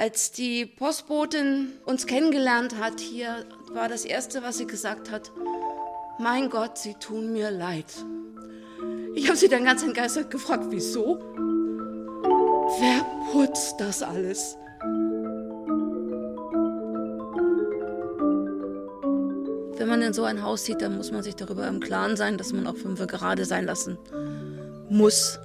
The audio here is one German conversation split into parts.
Als die Postbotin uns kennengelernt hat hier, war das Erste, was sie gesagt hat, mein Gott, Sie tun mir leid. Ich habe sie dann ganz entgeistert gefragt, wieso? Wer putzt das alles? Wenn man in so ein Haus sieht, dann muss man sich darüber im Klaren sein, dass man auch fünf gerade sein lassen muss.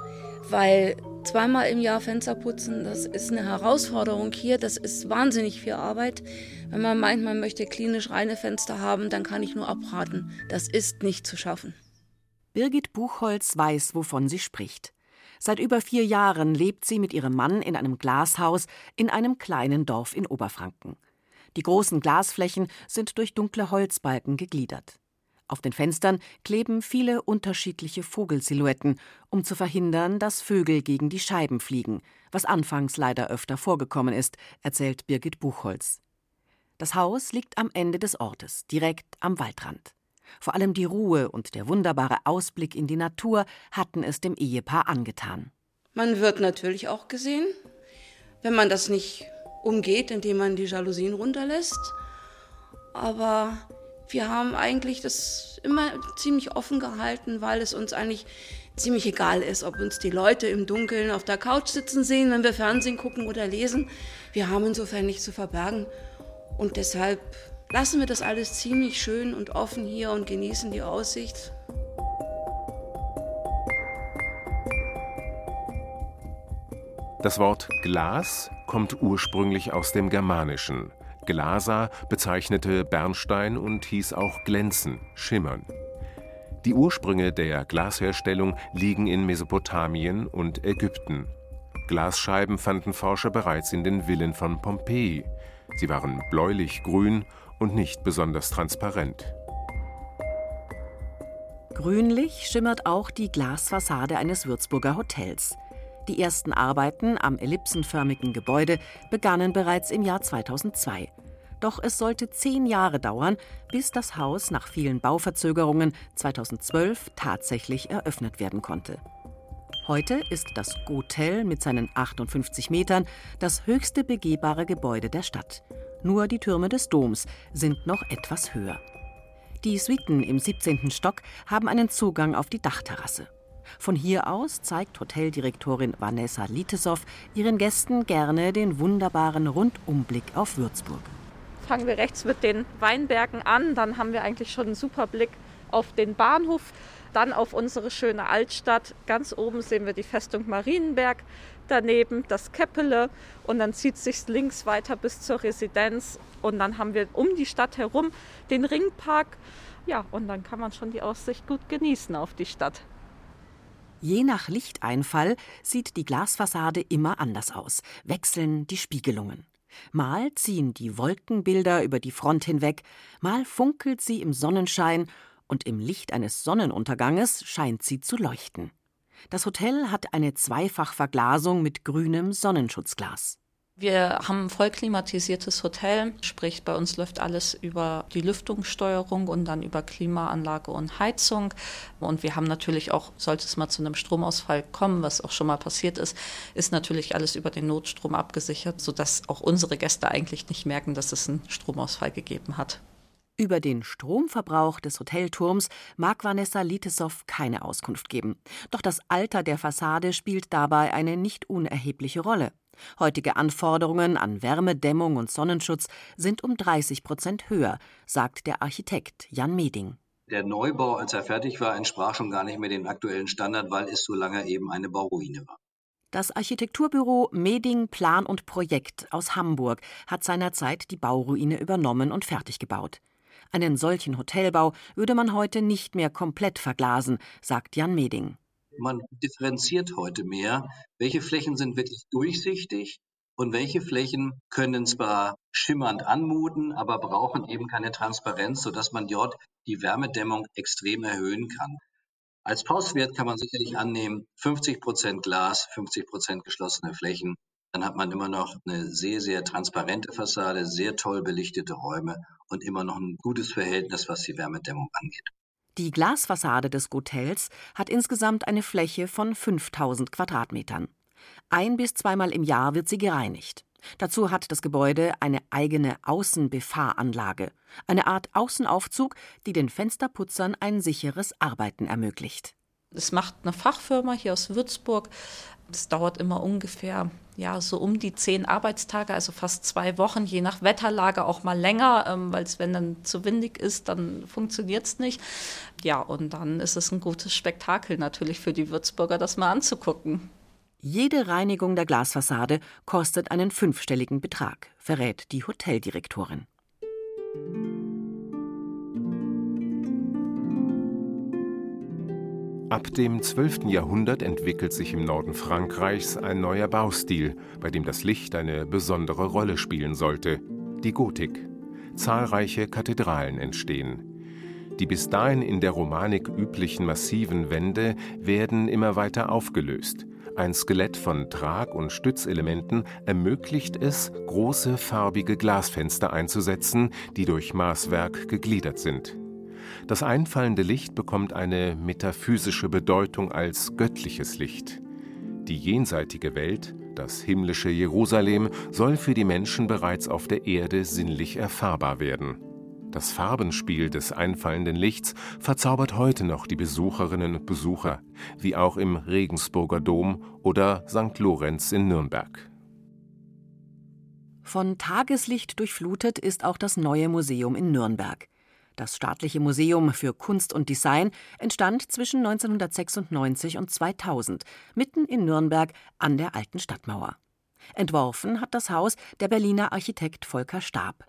Weil zweimal im Jahr Fenster putzen, das ist eine Herausforderung hier. Das ist wahnsinnig viel Arbeit. Wenn man meint, man möchte klinisch reine Fenster haben, dann kann ich nur abraten. Das ist nicht zu schaffen. Birgit Buchholz weiß, wovon sie spricht. Seit über vier Jahren lebt sie mit ihrem Mann in einem Glashaus in einem kleinen Dorf in Oberfranken. Die großen Glasflächen sind durch dunkle Holzbalken gegliedert. Auf den Fenstern kleben viele unterschiedliche Vogelsilhouetten, um zu verhindern, dass Vögel gegen die Scheiben fliegen, was anfangs leider öfter vorgekommen ist, erzählt Birgit Buchholz. Das Haus liegt am Ende des Ortes, direkt am Waldrand. Vor allem die Ruhe und der wunderbare Ausblick in die Natur hatten es dem Ehepaar angetan. Man wird natürlich auch gesehen, wenn man das nicht umgeht, indem man die Jalousien runterlässt. Aber wir haben eigentlich das immer ziemlich offen gehalten, weil es uns eigentlich ziemlich egal ist, ob uns die Leute im Dunkeln auf der Couch sitzen sehen, wenn wir Fernsehen gucken oder lesen. Wir haben insofern nichts zu verbergen. Und deshalb lassen wir das alles ziemlich schön und offen hier und genießen die Aussicht. Das Wort Glas kommt ursprünglich aus dem Germanischen. Glasa bezeichnete Bernstein und hieß auch glänzen, schimmern. Die Ursprünge der Glasherstellung liegen in Mesopotamien und Ägypten. Glasscheiben fanden Forscher bereits in den Villen von Pompeji. Sie waren bläulich-grün und nicht besonders transparent. Grünlich schimmert auch die Glasfassade eines Würzburger Hotels. Die ersten Arbeiten am ellipsenförmigen Gebäude begannen bereits im Jahr 2002. Doch es sollte zehn Jahre dauern, bis das Haus nach vielen Bauverzögerungen 2012 tatsächlich eröffnet werden konnte. Heute ist das Gotel mit seinen 58 Metern das höchste begehbare Gebäude der Stadt. Nur die Türme des Doms sind noch etwas höher. Die Suiten im 17. Stock haben einen Zugang auf die Dachterrasse. Von hier aus zeigt Hoteldirektorin Vanessa Litesow ihren Gästen gerne den wunderbaren Rundumblick auf Würzburg. Fangen wir rechts mit den Weinbergen an, dann haben wir eigentlich schon einen super Blick auf den Bahnhof, dann auf unsere schöne Altstadt. Ganz oben sehen wir die Festung Marienberg, daneben das Keppele und dann zieht sich links weiter bis zur Residenz und dann haben wir um die Stadt herum den Ringpark. Ja, und dann kann man schon die Aussicht gut genießen auf die Stadt. Je nach Lichteinfall sieht die Glasfassade immer anders aus, wechseln die Spiegelungen. Mal ziehen die Wolkenbilder über die Front hinweg, mal funkelt sie im Sonnenschein und im Licht eines Sonnenunterganges scheint sie zu leuchten. Das Hotel hat eine Zweifachverglasung mit grünem Sonnenschutzglas. Wir haben ein voll klimatisiertes Hotel, sprich bei uns läuft alles über die Lüftungssteuerung und dann über Klimaanlage und Heizung. Und wir haben natürlich auch, sollte es mal zu einem Stromausfall kommen, was auch schon mal passiert ist, ist natürlich alles über den Notstrom abgesichert, sodass auch unsere Gäste eigentlich nicht merken, dass es einen Stromausfall gegeben hat. Über den Stromverbrauch des Hotelturms mag Vanessa Litesow keine Auskunft geben. Doch das Alter der Fassade spielt dabei eine nicht unerhebliche Rolle. Heutige Anforderungen an Wärmedämmung und Sonnenschutz sind um 30 Prozent höher, sagt der Architekt Jan Meding. Der Neubau, als er fertig war, entsprach schon gar nicht mehr dem aktuellen Standard, weil es so lange eben eine Bauruine war. Das Architekturbüro Meding Plan und Projekt aus Hamburg hat seinerzeit die Bauruine übernommen und fertig gebaut. Einen solchen Hotelbau würde man heute nicht mehr komplett verglasen, sagt Jan Meding. Man differenziert heute mehr, welche Flächen sind wirklich durchsichtig und welche Flächen können zwar schimmernd anmuten, aber brauchen eben keine Transparenz, sodass man dort die Wärmedämmung extrem erhöhen kann. Als Faustwert kann man sicherlich annehmen, 50 Prozent Glas, 50 Prozent geschlossene Flächen dann hat man immer noch eine sehr, sehr transparente Fassade, sehr toll belichtete Räume und immer noch ein gutes Verhältnis, was die Wärmedämmung angeht. Die Glasfassade des Hotels hat insgesamt eine Fläche von 5000 Quadratmetern. Ein bis zweimal im Jahr wird sie gereinigt. Dazu hat das Gebäude eine eigene Außenbefahranlage, eine Art Außenaufzug, die den Fensterputzern ein sicheres Arbeiten ermöglicht. Es macht eine Fachfirma hier aus Würzburg. Das dauert immer ungefähr ja, so um die zehn Arbeitstage, also fast zwei Wochen, je nach Wetterlage auch mal länger, ähm, weil es, wenn dann zu windig ist, dann funktioniert es nicht. Ja, und dann ist es ein gutes Spektakel natürlich für die Würzburger, das mal anzugucken. Jede Reinigung der Glasfassade kostet einen fünfstelligen Betrag, verrät die Hoteldirektorin. Ab dem 12. Jahrhundert entwickelt sich im Norden Frankreichs ein neuer Baustil, bei dem das Licht eine besondere Rolle spielen sollte, die Gotik. Zahlreiche Kathedralen entstehen. Die bis dahin in der Romanik üblichen massiven Wände werden immer weiter aufgelöst. Ein Skelett von Trag- und Stützelementen ermöglicht es, große farbige Glasfenster einzusetzen, die durch Maßwerk gegliedert sind. Das einfallende Licht bekommt eine metaphysische Bedeutung als göttliches Licht. Die jenseitige Welt, das himmlische Jerusalem, soll für die Menschen bereits auf der Erde sinnlich erfahrbar werden. Das Farbenspiel des einfallenden Lichts verzaubert heute noch die Besucherinnen und Besucher, wie auch im Regensburger Dom oder St. Lorenz in Nürnberg. Von Tageslicht durchflutet ist auch das neue Museum in Nürnberg. Das Staatliche Museum für Kunst und Design entstand zwischen 1996 und 2000, mitten in Nürnberg an der alten Stadtmauer. Entworfen hat das Haus der Berliner Architekt Volker Stab.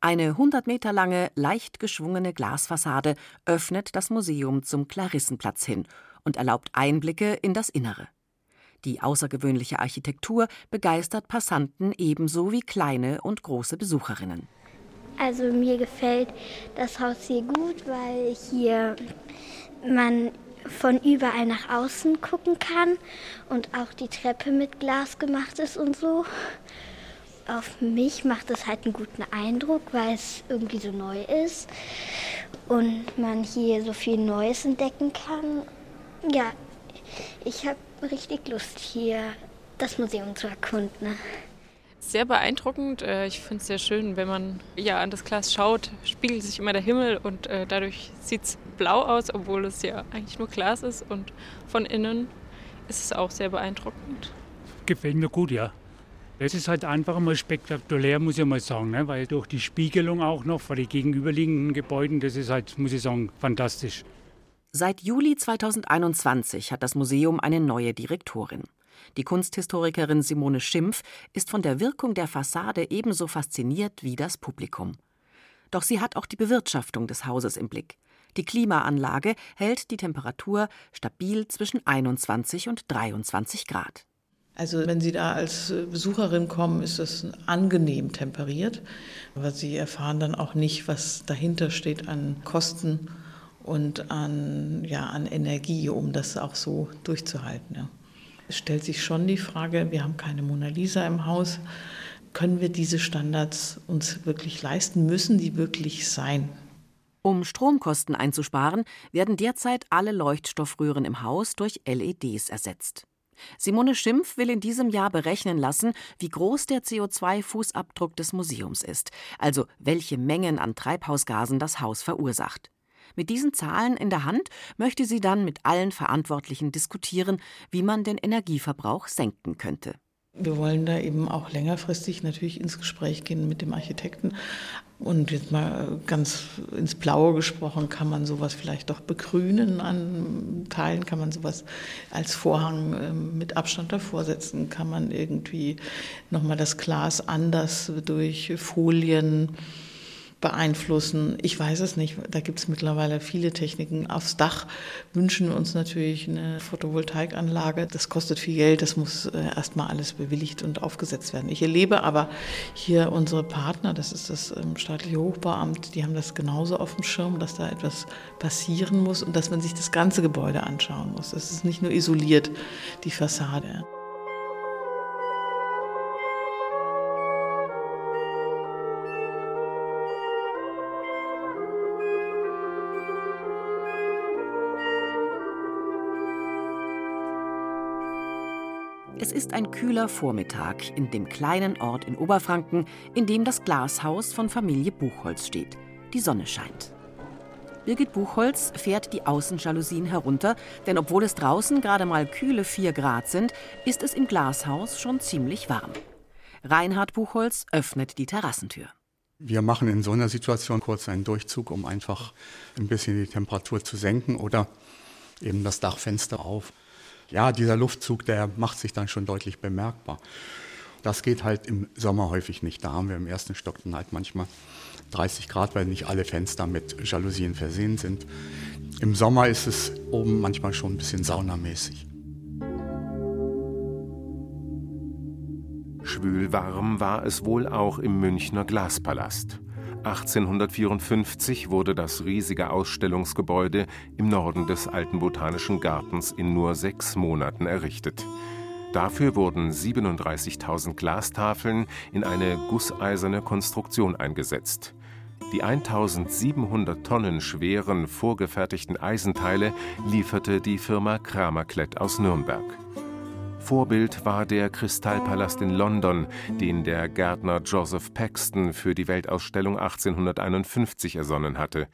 Eine 100 Meter lange, leicht geschwungene Glasfassade öffnet das Museum zum Klarissenplatz hin und erlaubt Einblicke in das Innere. Die außergewöhnliche Architektur begeistert Passanten ebenso wie kleine und große Besucherinnen. Also mir gefällt das Haus hier gut, weil hier man von überall nach außen gucken kann und auch die Treppe mit Glas gemacht ist und so. Auf mich macht es halt einen guten Eindruck, weil es irgendwie so neu ist und man hier so viel Neues entdecken kann. Ja, ich habe richtig Lust hier das Museum zu erkunden sehr beeindruckend. Äh, ich finde es sehr schön, wenn man ja an das Glas schaut, spiegelt sich immer der Himmel und äh, dadurch sieht es blau aus, obwohl es ja eigentlich nur Glas ist. Und von innen ist es auch sehr beeindruckend. Gefällt mir gut, ja. Es ist halt einfach mal spektakulär, muss ich mal sagen, ne? weil durch die Spiegelung auch noch vor den gegenüberliegenden Gebäuden, das ist halt, muss ich sagen, fantastisch. Seit Juli 2021 hat das Museum eine neue Direktorin. Die Kunsthistorikerin Simone Schimpf ist von der Wirkung der Fassade ebenso fasziniert wie das Publikum. Doch sie hat auch die Bewirtschaftung des Hauses im Blick. Die Klimaanlage hält die Temperatur stabil zwischen 21 und 23 Grad. Also wenn Sie da als Besucherin kommen, ist das angenehm temperiert, aber Sie erfahren dann auch nicht, was dahinter steht an Kosten und an, ja, an Energie, um das auch so durchzuhalten. Ja. Es stellt sich schon die Frage, wir haben keine Mona Lisa im Haus, können wir diese Standards uns wirklich leisten? Müssen die wirklich sein? Um Stromkosten einzusparen, werden derzeit alle Leuchtstoffröhren im Haus durch LEDs ersetzt. Simone Schimpf will in diesem Jahr berechnen lassen, wie groß der CO2-Fußabdruck des Museums ist, also welche Mengen an Treibhausgasen das Haus verursacht. Mit diesen Zahlen in der Hand möchte sie dann mit allen Verantwortlichen diskutieren, wie man den Energieverbrauch senken könnte. Wir wollen da eben auch längerfristig natürlich ins Gespräch gehen mit dem Architekten. Und jetzt mal ganz ins Blaue gesprochen, kann man sowas vielleicht doch begrünen an Teilen? Kann man sowas als Vorhang ähm, mit Abstand davor setzen? Kann man irgendwie nochmal das Glas anders durch Folien beeinflussen. Ich weiß es nicht. Da gibt es mittlerweile viele Techniken. Aufs Dach wünschen wir uns natürlich eine Photovoltaikanlage. Das kostet viel Geld. Das muss äh, erstmal alles bewilligt und aufgesetzt werden. Ich erlebe aber hier unsere Partner, das ist das ähm, staatliche Hochbauamt, die haben das genauso auf dem Schirm, dass da etwas passieren muss und dass man sich das ganze Gebäude anschauen muss. Das ist nicht nur isoliert, die Fassade. Es ist ein kühler Vormittag in dem kleinen Ort in Oberfranken, in dem das Glashaus von Familie Buchholz steht. Die Sonne scheint. Birgit Buchholz fährt die Außenjalousien herunter, denn obwohl es draußen gerade mal kühle 4 Grad sind, ist es im Glashaus schon ziemlich warm. Reinhard Buchholz öffnet die Terrassentür. Wir machen in so einer Situation kurz einen Durchzug, um einfach ein bisschen die Temperatur zu senken oder eben das Dachfenster auf ja, dieser Luftzug, der macht sich dann schon deutlich bemerkbar. Das geht halt im Sommer häufig nicht. Da haben wir im ersten Stock dann halt manchmal 30 Grad, weil nicht alle Fenster mit Jalousien versehen sind. Im Sommer ist es oben manchmal schon ein bisschen saunamäßig. Schwülwarm war es wohl auch im Münchner Glaspalast. 1854 wurde das riesige Ausstellungsgebäude im Norden des Alten Botanischen Gartens in nur sechs Monaten errichtet. Dafür wurden 37.000 Glastafeln in eine gusseiserne Konstruktion eingesetzt. Die 1700 Tonnen schweren vorgefertigten Eisenteile lieferte die Firma Kramerklett aus Nürnberg. Vorbild war der Kristallpalast in London, den der Gärtner Joseph Paxton für die Weltausstellung 1851 ersonnen hatte.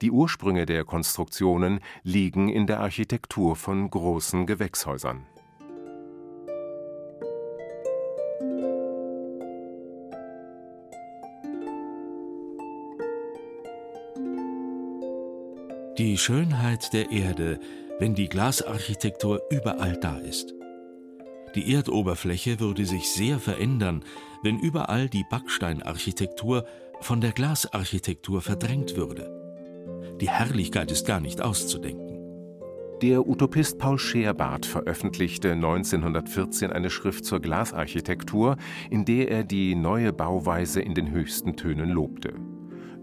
Die Ursprünge der Konstruktionen liegen in der Architektur von großen Gewächshäusern. Die Schönheit der Erde, wenn die Glasarchitektur überall da ist. Die Erdoberfläche würde sich sehr verändern, wenn überall die Backsteinarchitektur von der Glasarchitektur verdrängt würde. Die Herrlichkeit ist gar nicht auszudenken. Der Utopist Paul Scherbart veröffentlichte 1914 eine Schrift zur Glasarchitektur, in der er die neue Bauweise in den höchsten Tönen lobte.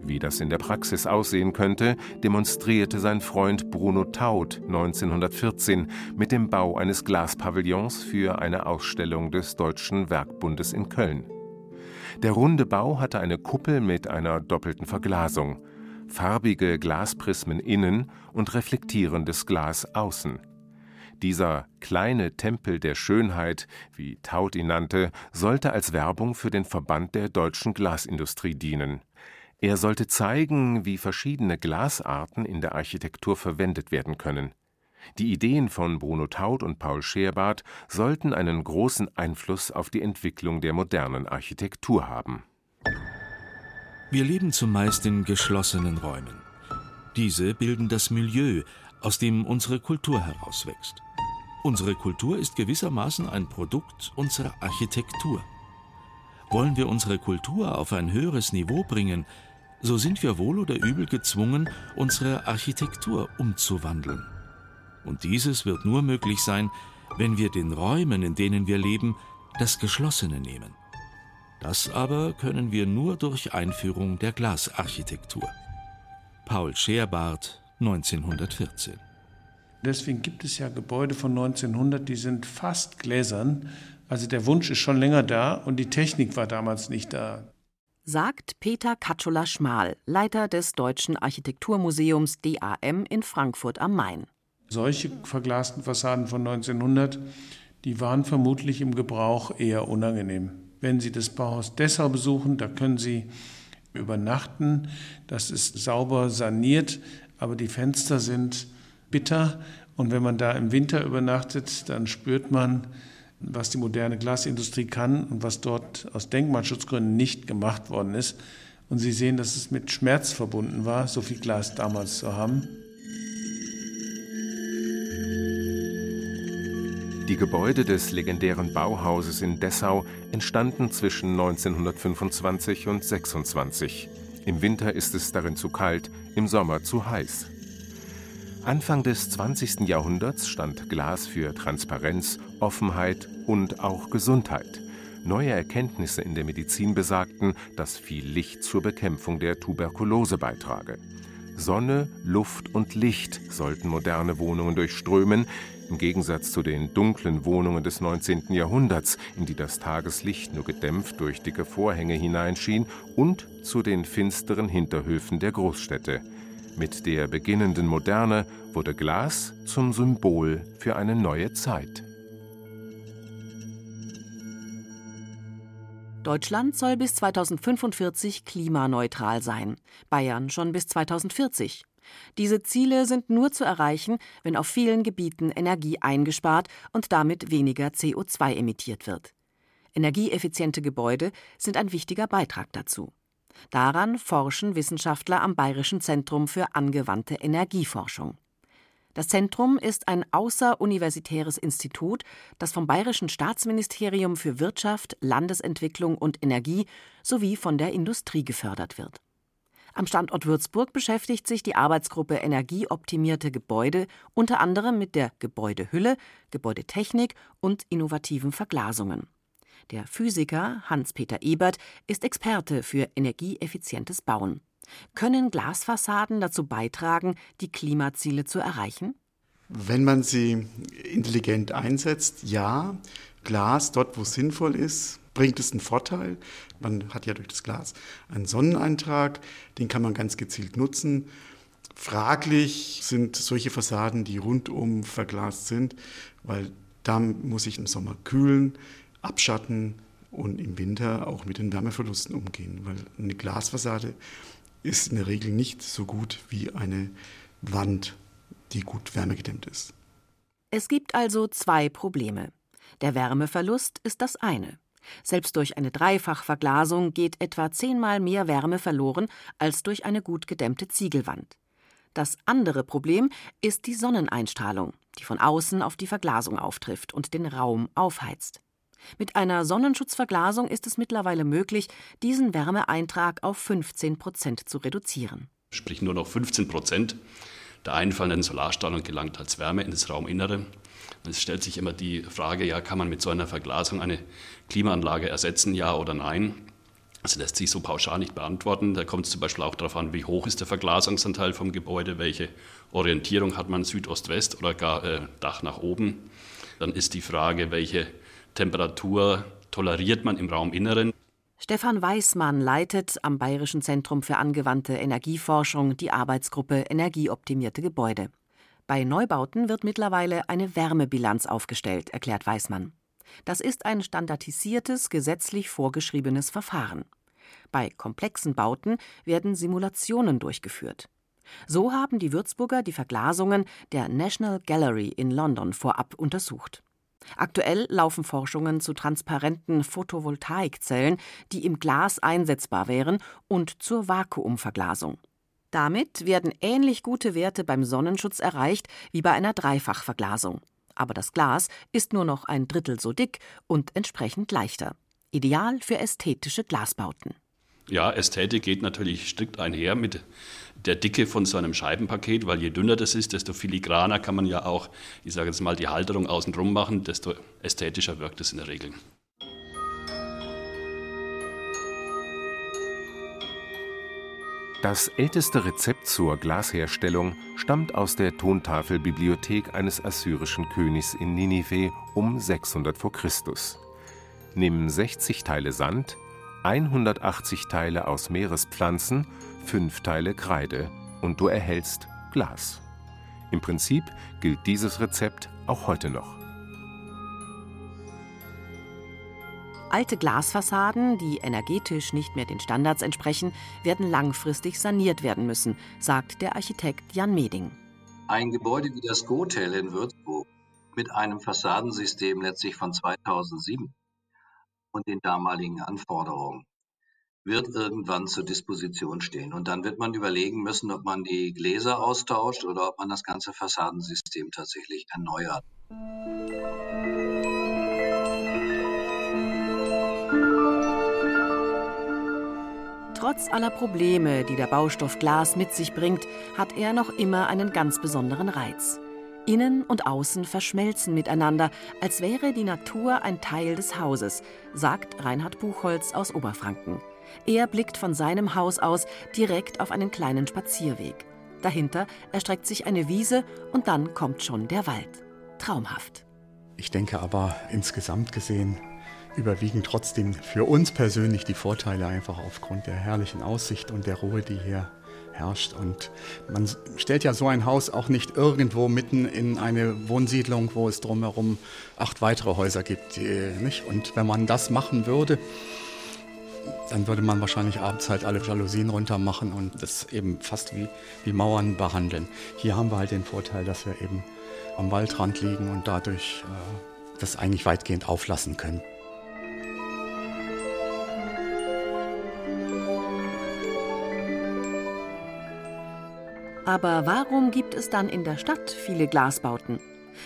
Wie das in der Praxis aussehen könnte, demonstrierte sein Freund Bruno Taut 1914 mit dem Bau eines Glaspavillons für eine Ausstellung des Deutschen Werkbundes in Köln. Der runde Bau hatte eine Kuppel mit einer doppelten Verglasung, farbige Glasprismen innen und reflektierendes Glas außen. Dieser kleine Tempel der Schönheit, wie Taut ihn nannte, sollte als Werbung für den Verband der deutschen Glasindustrie dienen. Er sollte zeigen, wie verschiedene Glasarten in der Architektur verwendet werden können. Die Ideen von Bruno Taut und Paul Scherbart sollten einen großen Einfluss auf die Entwicklung der modernen Architektur haben. Wir leben zumeist in geschlossenen Räumen. Diese bilden das Milieu, aus dem unsere Kultur herauswächst. Unsere Kultur ist gewissermaßen ein Produkt unserer Architektur. Wollen wir unsere Kultur auf ein höheres Niveau bringen, so sind wir wohl oder übel gezwungen, unsere Architektur umzuwandeln. Und dieses wird nur möglich sein, wenn wir den Räumen, in denen wir leben, das Geschlossene nehmen. Das aber können wir nur durch Einführung der Glasarchitektur. Paul Scherbart, 1914. Deswegen gibt es ja Gebäude von 1900, die sind fast gläsern. Also der Wunsch ist schon länger da und die Technik war damals nicht da sagt Peter Katschula-Schmal, Leiter des Deutschen Architekturmuseums DAM in Frankfurt am Main. Solche verglasten Fassaden von 1900, die waren vermutlich im Gebrauch eher unangenehm. Wenn Sie das Bauhaus Dessau besuchen, da können Sie übernachten. Das ist sauber saniert, aber die Fenster sind bitter. Und wenn man da im Winter übernachtet, dann spürt man, was die moderne Glasindustrie kann und was dort aus Denkmalschutzgründen nicht gemacht worden ist. Und Sie sehen, dass es mit Schmerz verbunden war, so viel Glas damals zu haben. Die Gebäude des legendären Bauhauses in Dessau entstanden zwischen 1925 und 26. Im Winter ist es darin zu kalt, im Sommer zu heiß. Anfang des 20. Jahrhunderts stand Glas für Transparenz, Offenheit und auch Gesundheit. Neue Erkenntnisse in der Medizin besagten, dass viel Licht zur Bekämpfung der Tuberkulose beitrage. Sonne, Luft und Licht sollten moderne Wohnungen durchströmen, im Gegensatz zu den dunklen Wohnungen des 19. Jahrhunderts, in die das Tageslicht nur gedämpft durch dicke Vorhänge hineinschien, und zu den finsteren Hinterhöfen der Großstädte. Mit der beginnenden Moderne wurde Glas zum Symbol für eine neue Zeit. Deutschland soll bis 2045 klimaneutral sein, Bayern schon bis 2040. Diese Ziele sind nur zu erreichen, wenn auf vielen Gebieten Energie eingespart und damit weniger CO2 emittiert wird. Energieeffiziente Gebäude sind ein wichtiger Beitrag dazu. Daran forschen Wissenschaftler am Bayerischen Zentrum für angewandte Energieforschung. Das Zentrum ist ein außeruniversitäres Institut, das vom Bayerischen Staatsministerium für Wirtschaft, Landesentwicklung und Energie sowie von der Industrie gefördert wird. Am Standort Würzburg beschäftigt sich die Arbeitsgruppe Energieoptimierte Gebäude unter anderem mit der Gebäudehülle, Gebäudetechnik und innovativen Verglasungen. Der Physiker Hans-Peter Ebert ist Experte für energieeffizientes Bauen. Können Glasfassaden dazu beitragen, die Klimaziele zu erreichen? Wenn man sie intelligent einsetzt, ja. Glas dort, wo es sinnvoll ist, bringt es einen Vorteil. Man hat ja durch das Glas einen Sonneneintrag, den kann man ganz gezielt nutzen. Fraglich sind solche Fassaden, die rundum verglast sind, weil da muss ich im Sommer kühlen, abschatten und im Winter auch mit den Wärmeverlusten umgehen, weil eine Glasfassade ist in der Regel nicht so gut wie eine Wand, die gut wärmegedämmt ist. Es gibt also zwei Probleme. Der Wärmeverlust ist das eine. Selbst durch eine Dreifachverglasung geht etwa zehnmal mehr Wärme verloren als durch eine gut gedämmte Ziegelwand. Das andere Problem ist die Sonneneinstrahlung, die von außen auf die Verglasung auftrifft und den Raum aufheizt. Mit einer Sonnenschutzverglasung ist es mittlerweile möglich, diesen Wärmeeintrag auf 15 Prozent zu reduzieren. Sprich nur noch 15 Prozent der einfallenden Solarstrahlung gelangt als Wärme in das Rauminnere. Es stellt sich immer die Frage, ja, kann man mit so einer Verglasung eine Klimaanlage ersetzen, ja oder nein? Das lässt sich so pauschal nicht beantworten. Da kommt es zum Beispiel auch darauf an, wie hoch ist der Verglasungsanteil vom Gebäude, welche Orientierung hat man Südost-West oder gar äh, Dach nach oben. Dann ist die Frage, welche Temperatur toleriert man im Rauminneren. Stefan Weismann leitet am Bayerischen Zentrum für angewandte Energieforschung die Arbeitsgruppe Energieoptimierte Gebäude. Bei Neubauten wird mittlerweile eine Wärmebilanz aufgestellt, erklärt Weismann. Das ist ein standardisiertes, gesetzlich vorgeschriebenes Verfahren. Bei komplexen Bauten werden Simulationen durchgeführt. So haben die Würzburger die Verglasungen der National Gallery in London vorab untersucht. Aktuell laufen Forschungen zu transparenten Photovoltaikzellen, die im Glas einsetzbar wären, und zur Vakuumverglasung. Damit werden ähnlich gute Werte beim Sonnenschutz erreicht wie bei einer Dreifachverglasung. Aber das Glas ist nur noch ein Drittel so dick und entsprechend leichter. Ideal für ästhetische Glasbauten. Ja, Ästhetik geht natürlich strikt einher mit der Dicke von so einem Scheibenpaket, weil je dünner das ist, desto filigraner kann man ja auch, ich sage jetzt mal, die Halterung außenrum machen, desto ästhetischer wirkt es in der Regel. Das älteste Rezept zur Glasherstellung stammt aus der Tontafelbibliothek eines assyrischen Königs in Ninive um 600 v. Chr. Nimm 60 Teile Sand, 180 Teile aus Meerespflanzen, 5 Teile Kreide und du erhältst Glas. Im Prinzip gilt dieses Rezept auch heute noch. Alte Glasfassaden, die energetisch nicht mehr den Standards entsprechen, werden langfristig saniert werden müssen, sagt der Architekt Jan Meding. Ein Gebäude wie das Gotel in Würzburg mit einem Fassadensystem letztlich von 2007 und den damaligen Anforderungen wird irgendwann zur Disposition stehen. Und dann wird man überlegen müssen, ob man die Gläser austauscht oder ob man das ganze Fassadensystem tatsächlich erneuert. Trotz aller Probleme, die der Baustoff Glas mit sich bringt, hat er noch immer einen ganz besonderen Reiz. Innen und Außen verschmelzen miteinander, als wäre die Natur ein Teil des Hauses, sagt Reinhard Buchholz aus Oberfranken. Er blickt von seinem Haus aus direkt auf einen kleinen Spazierweg. Dahinter erstreckt sich eine Wiese und dann kommt schon der Wald. Traumhaft. Ich denke aber insgesamt gesehen überwiegen trotzdem für uns persönlich die Vorteile einfach aufgrund der herrlichen Aussicht und der Ruhe, die hier herrscht. Und man stellt ja so ein Haus auch nicht irgendwo mitten in eine Wohnsiedlung, wo es drumherum acht weitere Häuser gibt. Nicht? Und wenn man das machen würde, dann würde man wahrscheinlich abends halt alle Jalousien runter machen und das eben fast wie, wie Mauern behandeln. Hier haben wir halt den Vorteil, dass wir eben am Waldrand liegen und dadurch äh, das eigentlich weitgehend auflassen können. Aber warum gibt es dann in der Stadt viele Glasbauten?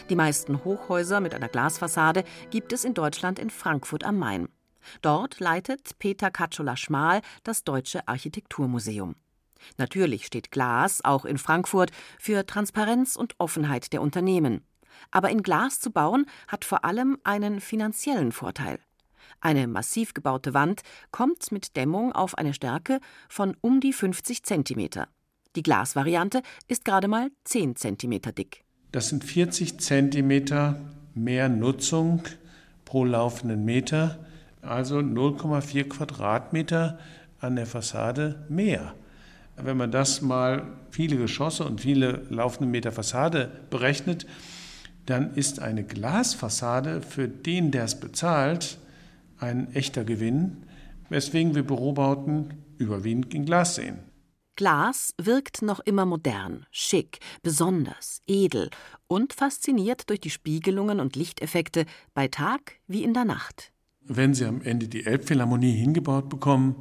Die meisten Hochhäuser mit einer Glasfassade gibt es in Deutschland in Frankfurt am Main. Dort leitet Peter Katschola-Schmal das Deutsche Architekturmuseum. Natürlich steht Glas auch in Frankfurt für Transparenz und Offenheit der Unternehmen. Aber in Glas zu bauen hat vor allem einen finanziellen Vorteil. Eine massiv gebaute Wand kommt mit Dämmung auf eine Stärke von um die 50 Zentimeter. Die Glasvariante ist gerade mal 10 Zentimeter dick. Das sind 40 Zentimeter mehr Nutzung pro laufenden Meter, also 0,4 Quadratmeter an der Fassade mehr. Wenn man das mal viele Geschosse und viele laufende Meter Fassade berechnet, dann ist eine Glasfassade für den, der es bezahlt, ein echter Gewinn, weswegen wir Bürobauten überwiegend in Glas sehen. Glas wirkt noch immer modern, schick, besonders, edel und fasziniert durch die Spiegelungen und Lichteffekte bei Tag wie in der Nacht. Wenn Sie am Ende die Elbphilharmonie hingebaut bekommen,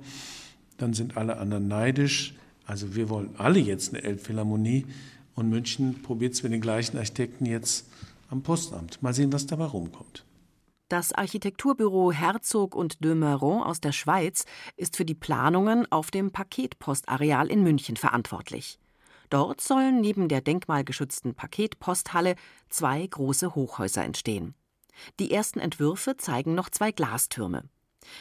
dann sind alle anderen neidisch. Also wir wollen alle jetzt eine Elbphilharmonie und München probiert es mit den gleichen Architekten jetzt am Postamt. Mal sehen, was dabei rumkommt. Das Architekturbüro Herzog und de Meuron aus der Schweiz ist für die Planungen auf dem Paketpostareal in München verantwortlich. Dort sollen neben der denkmalgeschützten Paketposthalle zwei große Hochhäuser entstehen. Die ersten Entwürfe zeigen noch zwei Glastürme.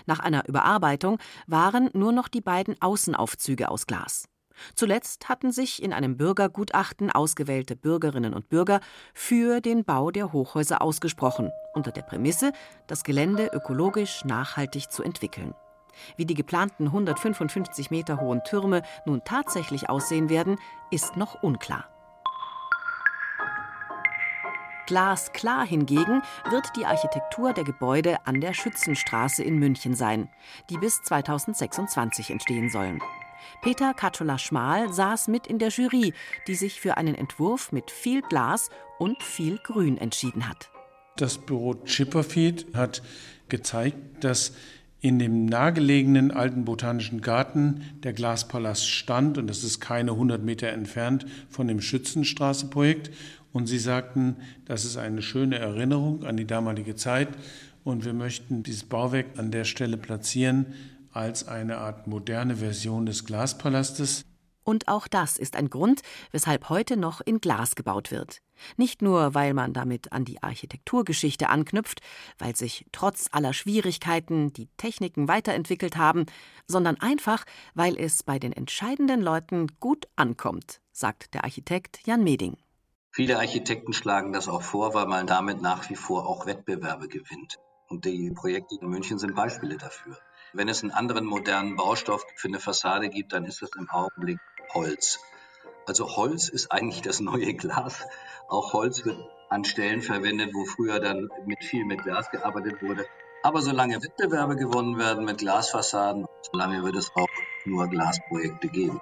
Nach einer Überarbeitung waren nur noch die beiden Außenaufzüge aus Glas. Zuletzt hatten sich in einem Bürgergutachten ausgewählte Bürgerinnen und Bürger für den Bau der Hochhäuser ausgesprochen, unter der Prämisse, das Gelände ökologisch nachhaltig zu entwickeln. Wie die geplanten 155 Meter hohen Türme nun tatsächlich aussehen werden, ist noch unklar. Glasklar hingegen wird die Architektur der Gebäude an der Schützenstraße in München sein, die bis 2026 entstehen sollen. Peter Katschola-Schmal saß mit in der Jury, die sich für einen Entwurf mit viel Glas und viel Grün entschieden hat. Das Büro Chipperfield hat gezeigt, dass in dem nahegelegenen alten botanischen Garten der Glaspalast stand und das ist keine 100 Meter entfernt von dem Schützenstraße-Projekt. Und sie sagten, das ist eine schöne Erinnerung an die damalige Zeit und wir möchten dieses Bauwerk an der Stelle platzieren als eine Art moderne Version des Glaspalastes. Und auch das ist ein Grund, weshalb heute noch in Glas gebaut wird. Nicht nur, weil man damit an die Architekturgeschichte anknüpft, weil sich trotz aller Schwierigkeiten die Techniken weiterentwickelt haben, sondern einfach, weil es bei den entscheidenden Leuten gut ankommt, sagt der Architekt Jan Meding. Viele Architekten schlagen das auch vor, weil man damit nach wie vor auch Wettbewerbe gewinnt. Und die Projekte in München sind Beispiele dafür. Wenn es einen anderen modernen Baustoff für eine Fassade gibt, dann ist das im Augenblick Holz. Also Holz ist eigentlich das neue Glas. Auch Holz wird an Stellen verwendet, wo früher dann mit viel mit Glas gearbeitet wurde. Aber solange Wettbewerbe gewonnen werden mit Glasfassaden, solange wird es auch nur Glasprojekte geben.